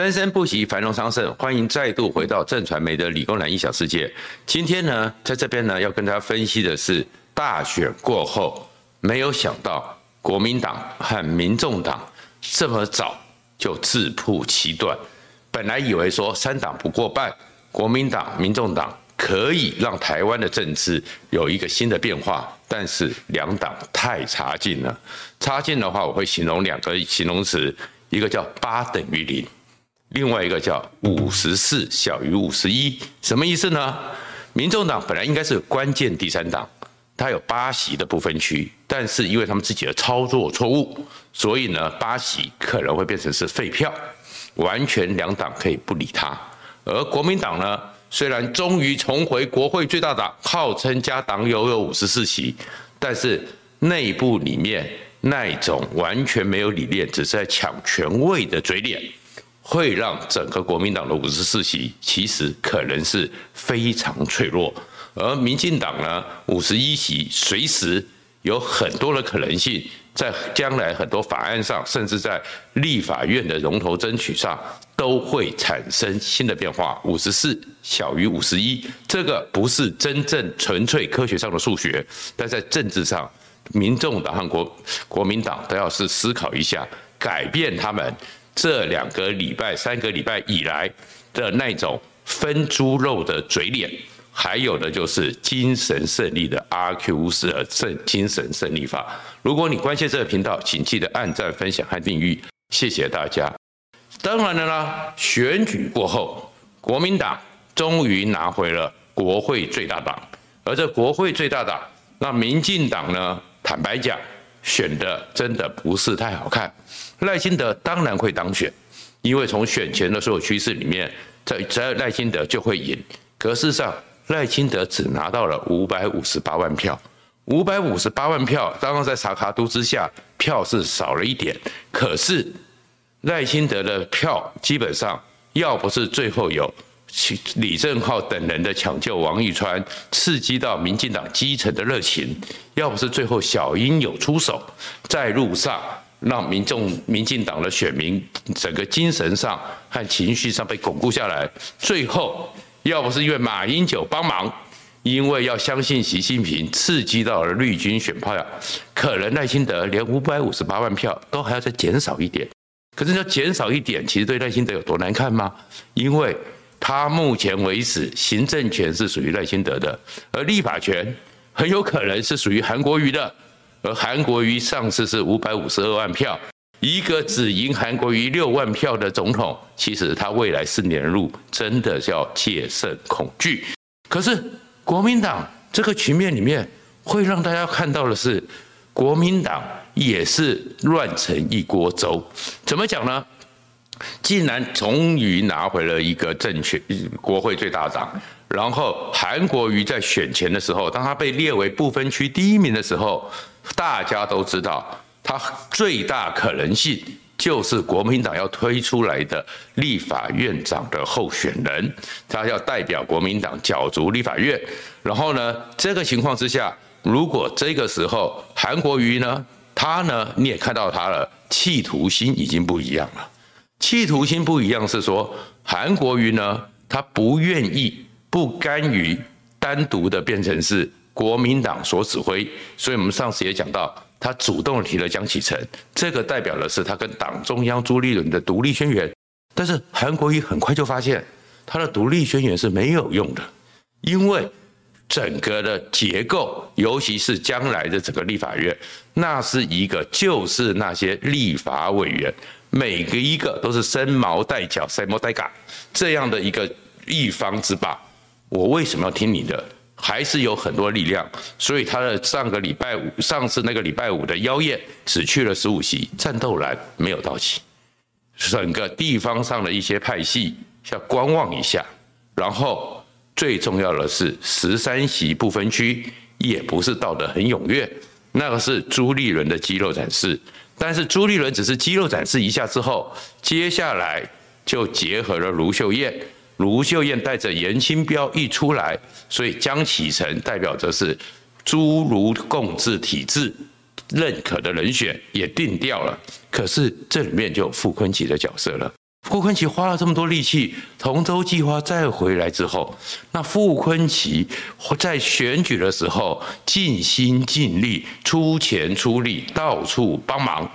生生不息，繁荣昌盛。欢迎再度回到正传媒的理工男异想世界。今天呢，在这边呢，要跟大家分析的是大选过后，没有想到国民党和民众党这么早就自曝其短。本来以为说三党不过半，国民党、民众党可以让台湾的政治有一个新的变化，但是两党太差劲了。差劲的话，我会形容两个形容词，一个叫八等于零。另外一个叫五十四小于五十一，什么意思呢？民众党本来应该是关键第三党，它有八席的不分区，但是因为他们自己的操作错误，所以呢，八席可能会变成是废票，完全两党可以不理他。而国民党呢，虽然终于重回国会最大党，号称加党友有五十四席，但是内部里面那种完全没有理念，只是在抢权位的嘴脸。会让整个国民党的五十四席其实可能是非常脆弱，而民进党呢，五十一席随时有很多的可能性，在将来很多法案上，甚至在立法院的龙头争取上，都会产生新的变化。五十四小于五十一，这个不是真正纯粹科学上的数学，但在政治上，民众党和国国民党都要是思考一下，改变他们。这两个礼拜、三个礼拜以来的那种分猪肉的嘴脸，还有的就是精神胜利的阿 Q 式的胜精神胜利法。如果你关心这个频道，请记得按赞、分享和订阅，谢谢大家。当然了啦，选举过后，国民党终于拿回了国会最大党，而这国会最大党，那民进党呢？坦白讲，选的真的不是太好看。赖清德当然会当选，因为从选前的所有趋势里面，在只要赖清德就会赢。可事实上，赖清德只拿到了五百五十八万票，五百五十八万票，当然在萨卡都之下，票是少了一点。可是赖清德的票基本上，要不是最后有李正浩等人的抢救王玉川，刺激到民进党基层的热情，要不是最后小英有出手，在路上。让民众、民进党的选民整个精神上和情绪上被巩固下来。最后，要不是因为马英九帮忙，因为要相信习近平，刺激到了绿军选票，可能赖清德连五百五十八万票都还要再减少一点。可是要减少一点，其实对赖清德有多难看吗？因为他目前为止行政权是属于赖清德的，而立法权很有可能是属于韩国瑜的。而韩国瑜上次是五百五十二万票，一个只赢韩国瑜六万票的总统，其实他未来四年路真的叫戒慎恐惧。可是国民党这个局面里面，会让大家看到的是，国民党也是乱成一锅粥。怎么讲呢？竟然终于拿回了一个政权，国会最大党。然后韩国瑜在选前的时候，当他被列为不分区第一名的时候，大家都知道，他最大可能性就是国民党要推出来的立法院长的候选人，他要代表国民党角逐立法院。然后呢，这个情况之下，如果这个时候韩国瑜呢，他呢，你也看到他了，企图心已经不一样了。企图心不一样是说，韩国瑜呢，他不愿意。不甘于单独的变成是国民党所指挥，所以我们上次也讲到，他主动提了江启臣，这个代表的是他跟党中央朱立伦的独立宣言。但是韩国瑜很快就发现，他的独立宣言是没有用的，因为整个的结构，尤其是将来的整个立法院，那是一个就是那些立法委员，每个一个都是生毛带角、生毛带嘎这样的一个一方之霸。我为什么要听你的？还是有很多力量，所以他的上个礼拜五，上次那个礼拜五的妖宴只去了十五席，战斗蓝没有到齐，整个地方上的一些派系要观望一下。然后最重要的是十三席不分区也不是到得很踊跃，那个是朱立伦的肌肉展示。但是朱立伦只是肌肉展示一下之后，接下来就结合了卢秀燕。卢秀燕带着严清标一出来，所以江启臣代表着是朱卢共治体制认可的人选也定掉了。可是这里面就有傅昆萁的角色了。傅崐萁花了这么多力气，同舟计划再回来之后，那傅崐萁在选举的时候尽心尽力、出钱出力、到处帮忙，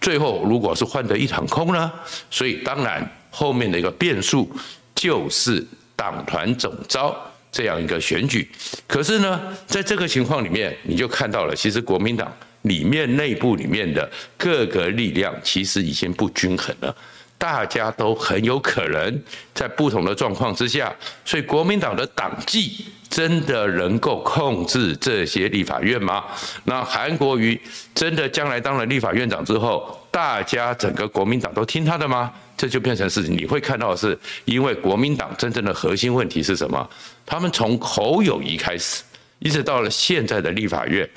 最后如果是换得一场空呢？所以当然后面的一个变数就是党团总召这样一个选举。可是呢，在这个情况里面，你就看到了，其实国民党。里面内部里面的各个力量其实已经不均衡了，大家都很有可能在不同的状况之下，所以国民党的党纪真的能够控制这些立法院吗？那韩国瑜真的将来当了立法院长之后，大家整个国民党都听他的吗？这就变成事情，你会看到的是，因为国民党真正的核心问题是什么？他们从侯友谊开始，一直到了现在的立法院。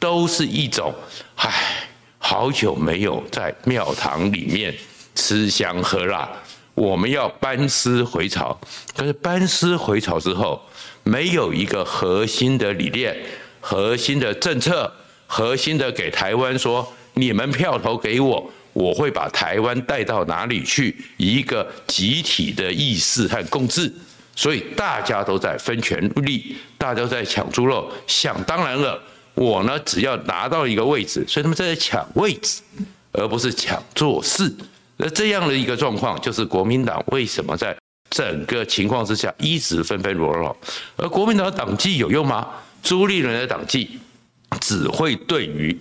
都是一种，唉，好久没有在庙堂里面吃香喝辣，我们要班师回朝。可是班师回朝之后，没有一个核心的理念、核心的政策、核心的给台湾说，你们票投给我，我会把台湾带到哪里去？一个集体的意识和共治，所以大家都在分权力，大家都在抢猪肉，想当然了。我呢，只要拿到一个位置，所以他们在抢位置，而不是抢做事。那这样的一个状况，就是国民党为什么在整个情况之下一直纷纷扰扰。而国民党的党纪有用吗？朱立伦的党纪只会对于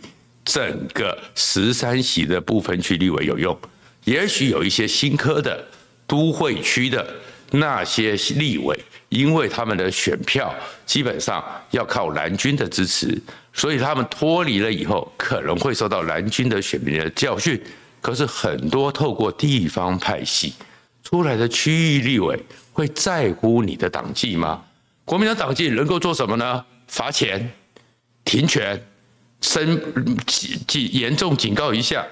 整个十三席的部分区立委有用，也许有一些新科的都会区的那些立委。因为他们的选票基本上要靠蓝军的支持，所以他们脱离了以后，可能会受到蓝军的选民的教训。可是很多透过地方派系出来的区域立委，会在乎你的党纪吗？国民党党纪能够做什么呢？罚钱、停权、申警严重警告一下，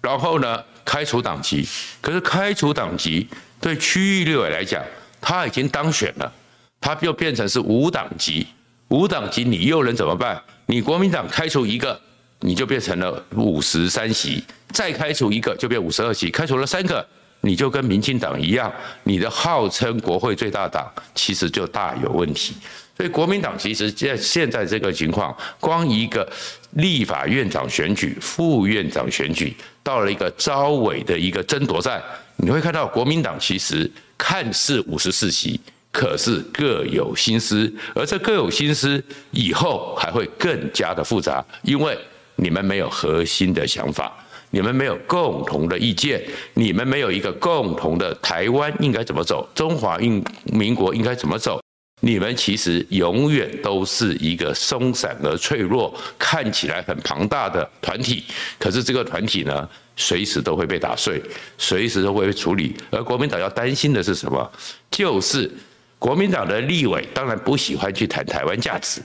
然后呢，开除党籍。可是开除党籍对区域立委来讲，他已经当选了，他又变成是无党籍，无党籍你又能怎么办？你国民党开除一个，你就变成了五十三席，再开除一个就变五十二席，开除了三个，你就跟民进党一样，你的号称国会最大党，其实就大有问题。所以国民党其实在现在这个情况，光一个立法院长选举、副院长选举，到了一个招委的一个争夺战，你会看到国民党其实。看似五十四席，可是各有心思，而这各有心思以后还会更加的复杂，因为你们没有核心的想法，你们没有共同的意见，你们没有一个共同的台湾应该怎么走，中华民国应该怎么走，你们其实永远都是一个松散而脆弱，看起来很庞大的团体，可是这个团体呢？随时都会被打碎，随时都会被处理。而国民党要担心的是什么？就是国民党的立委当然不喜欢去谈台湾价值，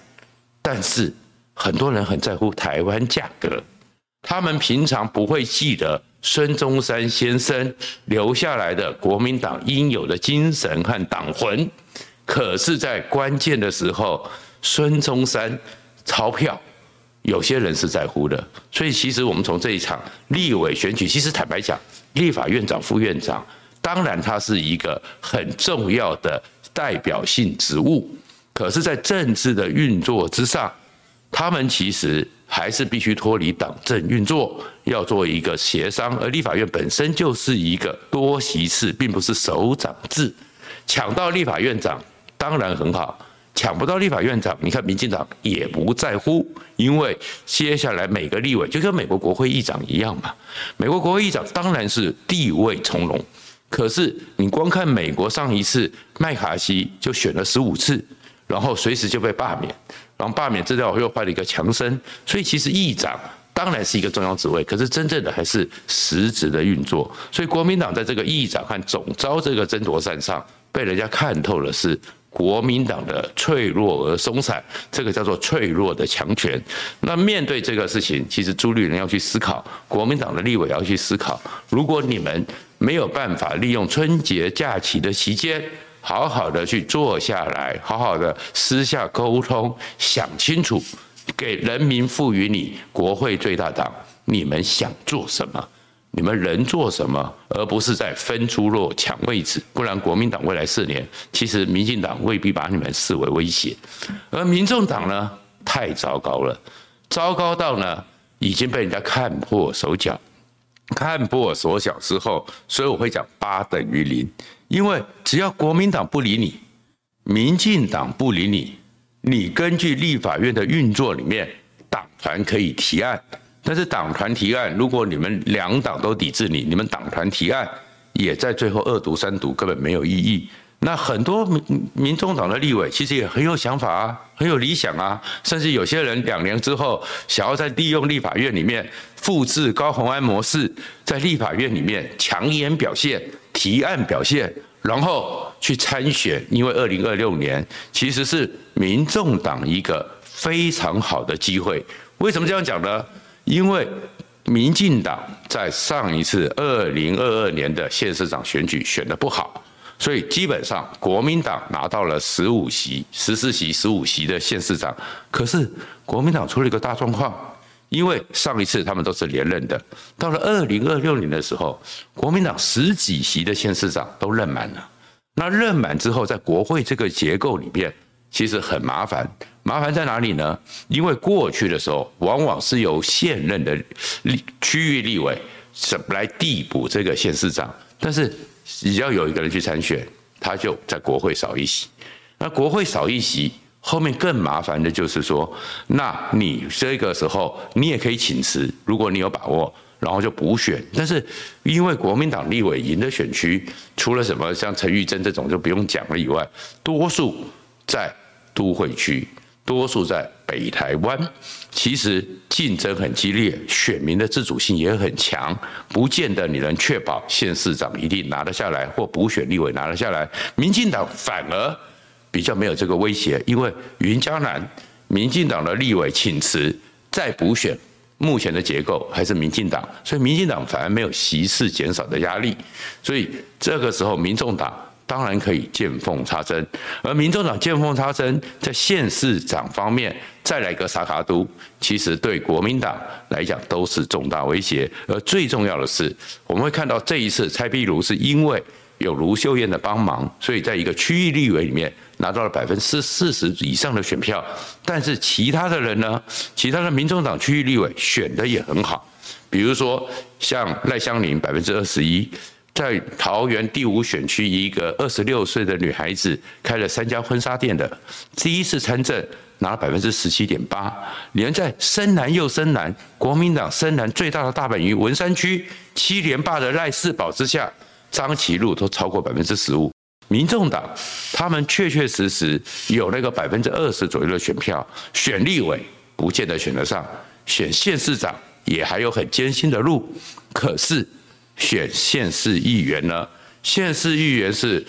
但是很多人很在乎台湾价格。他们平常不会记得孙中山先生留下来的国民党应有的精神和党魂，可是，在关键的时候，孙中山钞票。有些人是在乎的，所以其实我们从这一场立委选举，其实坦白讲，立法院长、副院长，当然他是一个很重要的代表性职务，可是，在政治的运作之上，他们其实还是必须脱离党政运作，要做一个协商。而立法院本身就是一个多席次，并不是首长制，抢到立法院长当然很好。抢不到立法院长，你看民进党也不在乎，因为接下来每个立委就跟美国国会议长一样嘛。美国国会议长当然是地位从容，可是你光看美国上一次麦卡锡就选了十五次，然后随时就被罢免，然后罢免之后又换了一个强生，所以其实议长当然是一个重要职位，可是真正的还是实质的运作。所以国民党在这个议长和总召这个争夺战上，被人家看透了是。国民党的脆弱而松散，这个叫做脆弱的强权。那面对这个事情，其实朱立伦要去思考，国民党的立委要去思考。如果你们没有办法利用春节假期的期间，好好的去坐下来，好好的私下沟通，想清楚，给人民赋予你国会最大党，你们想做什么？你们能做什么，而不是在分猪肉抢位置。不然，国民党未来四年，其实民进党未必把你们视为威胁。而民众党呢，太糟糕了，糟糕到呢，已经被人家看破手脚。看破手脚之后，所以我会讲八等于零，因为只要国民党不理你，民进党不理你，你根据立法院的运作里面，党团可以提案。但是党团提案，如果你们两党都抵制你，你们党团提案也在最后二读三读根本没有意义。那很多民民众党的立委其实也很有想法啊，很有理想啊，甚至有些人两年之后想要在利用立法院里面复制高虹安模式，在立法院里面强颜表现、提案表现，然后去参选。因为二零二六年其实是民众党一个非常好的机会。为什么这样讲呢？因为民进党在上一次二零二二年的县市长选举选得不好，所以基本上国民党拿到了十五席、十四席、十五席的县市长。可是国民党出了一个大状况，因为上一次他们都是连任的，到了二零二六年的时候，国民党十几席的县市长都任满了。那任满之后，在国会这个结构里面，其实很麻烦。麻烦在哪里呢？因为过去的时候，往往是由现任的立区域立委来递补这个县市长，但是只要有一个人去参选，他就在国会少一席。那国会少一席，后面更麻烦的就是说，那你这个时候你也可以请辞，如果你有把握，然后就补选。但是因为国民党立委赢的选区，除了什么像陈玉珍这种就不用讲了以外，多数在都会区。多数在北台湾，其实竞争很激烈，选民的自主性也很强，不见得你能确保县市长一定拿得下来，或补选立委拿得下来。民进党反而比较没有这个威胁，因为云嘉南民进党的立委请辞再补选，目前的结构还是民进党，所以民进党反而没有席次减少的压力，所以这个时候民众党。当然可以见缝插针，而民众党见缝插针，在县市长方面再来个萨卡都，其实对国民党来讲都是重大威胁。而最重要的是，我们会看到这一次蔡壁如是因为有卢秀燕的帮忙，所以在一个区域立委里面拿到了百分之四十以上的选票。但是其他的人呢？其他的民众党区域立委选的也很好，比如说像赖香伶百分之二十一。在桃园第五选区，一个二十六岁的女孩子开了三家婚纱店的，第一次参政拿了百分之十七点八。连在深蓝又深蓝，国民党深蓝最大的大本营文山区七连霸的赖士葆之下，张其禄都超过百分之十五。民众党他们确确实实有那个百分之二十左右的选票，选立委不见得选得上，选县市长也还有很艰辛的路。可是。选县市议员呢？县市议员是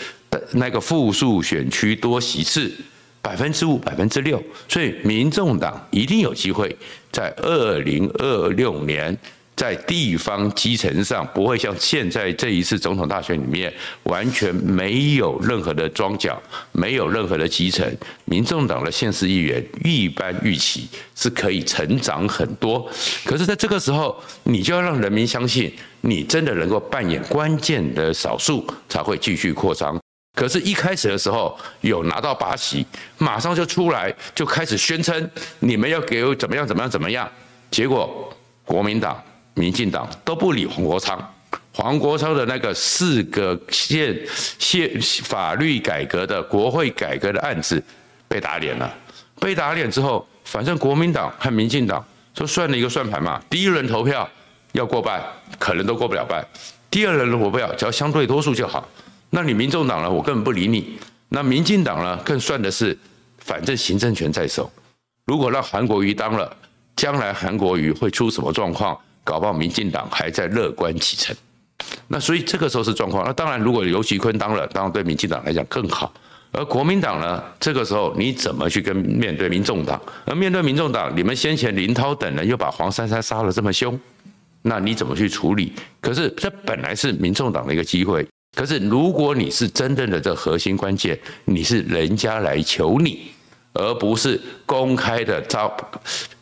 那个复数选区多席次，百分之五、百分之六，所以民众党一定有机会在二零二六年。在地方基层上，不会像现在这一次总统大选里面，完全没有任何的庄脚，没有任何的基层。民众党的县市议员一般预期是可以成长很多，可是在这个时候，你就要让人民相信，你真的能够扮演关键的少数，才会继续扩张。可是，一开始的时候有拿到八席，马上就出来就开始宣称你们要给我怎么样怎么样怎么样，结果国民党。民进党都不理黄国昌，黄国昌的那个四个县县法律改革的国会改革的案子被打脸了，被打脸之后，反正国民党和民进党就算了一个算盘嘛，第一轮投票要过半，可能都过不了半；第二轮投票只要相对多数就好。那你民众党呢？我根本不理你。那民进党呢？更算的是，反正行政权在手，如果让韩国瑜当了，将来韩国瑜会出什么状况？搞不好民进党还在乐观其成，那所以这个时候是状况。那当然，如果游锡堃当了，当然对民进党来讲更好。而国民党呢，这个时候你怎么去跟面对民众党？而面对民众党，你们先前林涛等人又把黄珊珊杀得这么凶，那你怎么去处理？可是这本来是民众党的一个机会。可是如果你是真正的这核心关键，你是人家来求你，而不是公开的招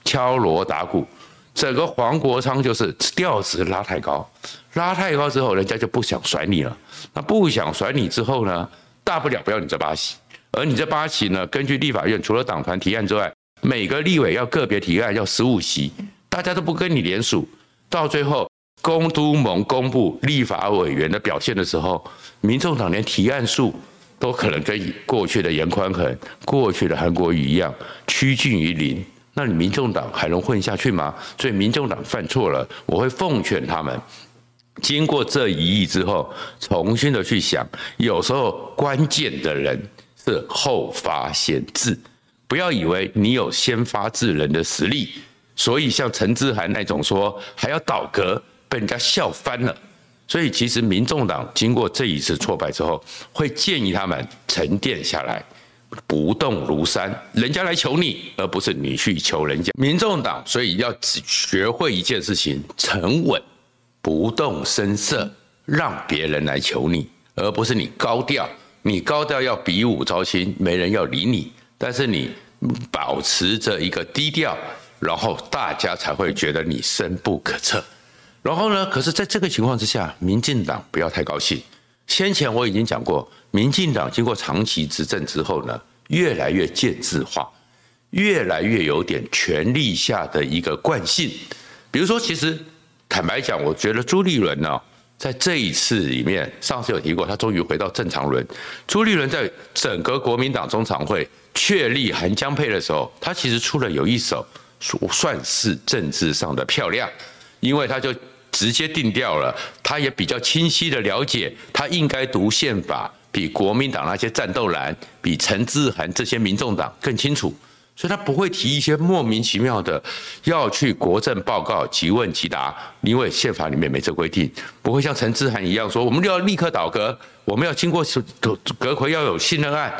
敲锣打鼓。整个黄国昌就是调子拉太高，拉太高之后，人家就不想甩你了。那不想甩你之后呢，大不了不要你这八席。而你这八席呢，根据立法院除了党团提案之外，每个立委要个别提案要十五席，大家都不跟你联署，到最后公都盟公布立法委员的表现的时候，民众党连提案数都可能跟过去的严宽恒、过去的韩国瑜一样趋近于零。那你民众党还能混下去吗？所以民众党犯错了，我会奉劝他们，经过这一役之后，重新的去想，有时候关键的人是后发先至，不要以为你有先发制人的实力，所以像陈志涵那种说还要倒戈，被人家笑翻了。所以其实民众党经过这一次挫败之后，会建议他们沉淀下来。不动如山，人家来求你，而不是你去求人家。民众党所以要只学会一件事情：沉稳、不动声色，让别人来求你，而不是你高调。你高调要比武招亲，没人要理你。但是你保持着一个低调，然后大家才会觉得你深不可测。然后呢？可是在这个情况之下，民进党不要太高兴。先前我已经讲过，民进党经过长期执政之后呢，越来越建制化，越来越有点权力下的一个惯性。比如说，其实坦白讲，我觉得朱立伦呢，在这一次里面，上次有提过，他终于回到正常轮。朱立伦在整个国民党中常会确立韩江配的时候，他其实出了有一手，算是政治上的漂亮，因为他就。直接定调了，他也比较清晰的了解，他应该读宪法比国民党那些战斗蓝，比陈智菡这些民众党更清楚，所以他不会提一些莫名其妙的要去国政报告即问即答，因为宪法里面没这规定，不会像陈智菡一样说，我们就要立刻倒阁，我们要经过是阁揆要有信任案，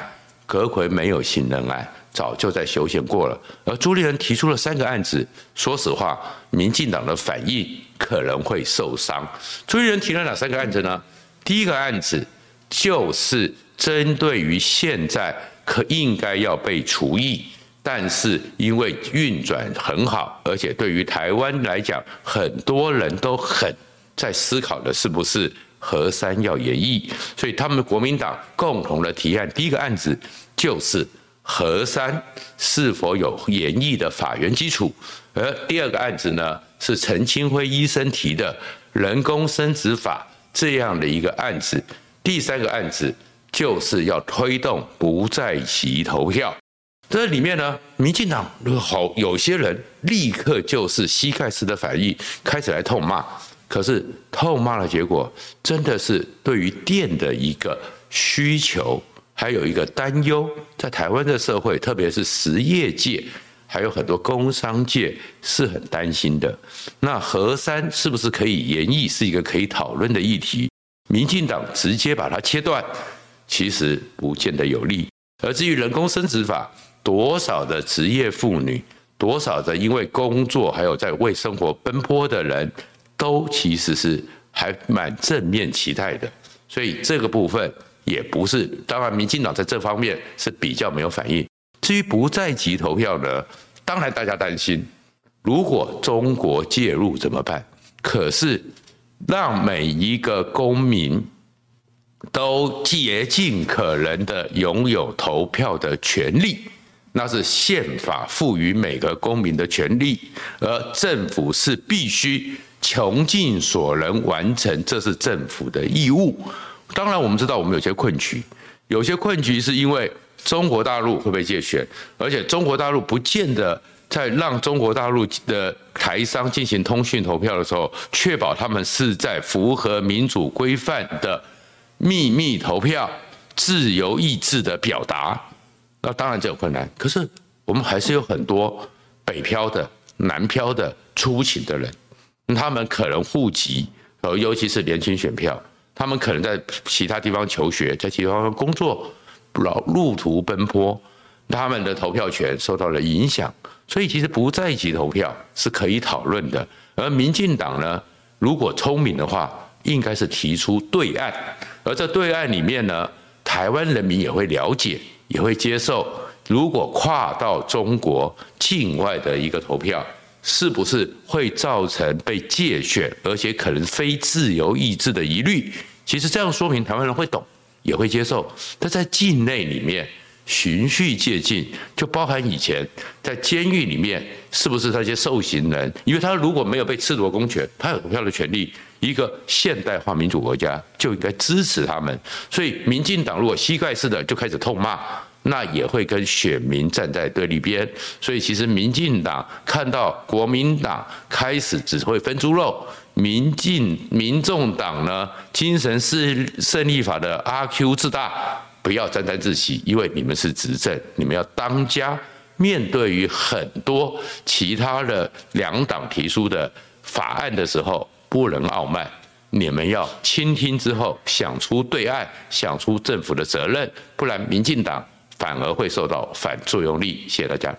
阁揆没有信任案。早就在修宪过了，而朱立伦提出了三个案子，说实话，民进党的反应可能会受伤。朱立伦提了哪三个案子呢？第一个案子就是针对于现在可应该要被除役，但是因为运转很好，而且对于台湾来讲，很多人都很在思考的是不是核三要延役，所以他们国民党共同的提案，第一个案子就是。核三是否有演绎的法源基础？而第二个案子呢，是陈清辉医生提的人工生殖法这样的一个案子。第三个案子就是要推动不在籍投票。这里面呢，民进党好有些人立刻就是膝盖式的反应，开始来痛骂。可是痛骂的结果，真的是对于电的一个需求。还有一个担忧，在台湾的社会，特别是实业界，还有很多工商界是很担心的。那核三是不是可以延役，是一个可以讨论的议题。民进党直接把它切断，其实不见得有利。而至于人工生殖法，多少的职业妇女，多少的因为工作还有在为生活奔波的人，都其实是还蛮正面期待的。所以这个部分。也不是，当然，民进党在这方面是比较没有反应。至于不在籍投票呢，当然大家担心，如果中国介入怎么办？可是让每一个公民都竭尽可能的拥有投票的权利，那是宪法赋予每个公民的权利，而政府是必须穷尽所能完成，这是政府的义务。当然，我们知道我们有些困局，有些困局是因为中国大陆会被介选，而且中国大陆不见得在让中国大陆的台商进行通讯投票的时候，确保他们是在符合民主规范的秘密投票、自由意志的表达。那当然这有困难，可是我们还是有很多北漂的、南漂的、出勤的人，他们可能户籍，呃，尤其是年轻选票。他们可能在其他地方求学，在其他地方工作，老路途奔波，他们的投票权受到了影响。所以，其实不在籍投票是可以讨论的。而民进党呢，如果聪明的话，应该是提出对案。而这对案里面呢，台湾人民也会了解，也会接受。如果跨到中国境外的一个投票，是不是会造成被介选，而且可能非自由意志的疑虑？其实这样说明台湾人会懂，也会接受。但在境内里面循序渐进，就包含以前在监狱里面，是不是那些受刑人？因为他如果没有被褫夺公权，他有投票的权利。一个现代化民主国家就应该支持他们。所以民进党如果膝盖式的就开始痛骂，那也会跟选民站在对立边。所以其实民进党看到国民党开始只会分猪肉。民进、民众党呢，精神是胜利法的阿 Q 自大，不要沾沾自喜，因为你们是执政，你们要当家。面对于很多其他的两党提出的法案的时候，不能傲慢，你们要倾听之后想出对岸，想出政府的责任，不然民进党反而会受到反作用力。谢谢大家。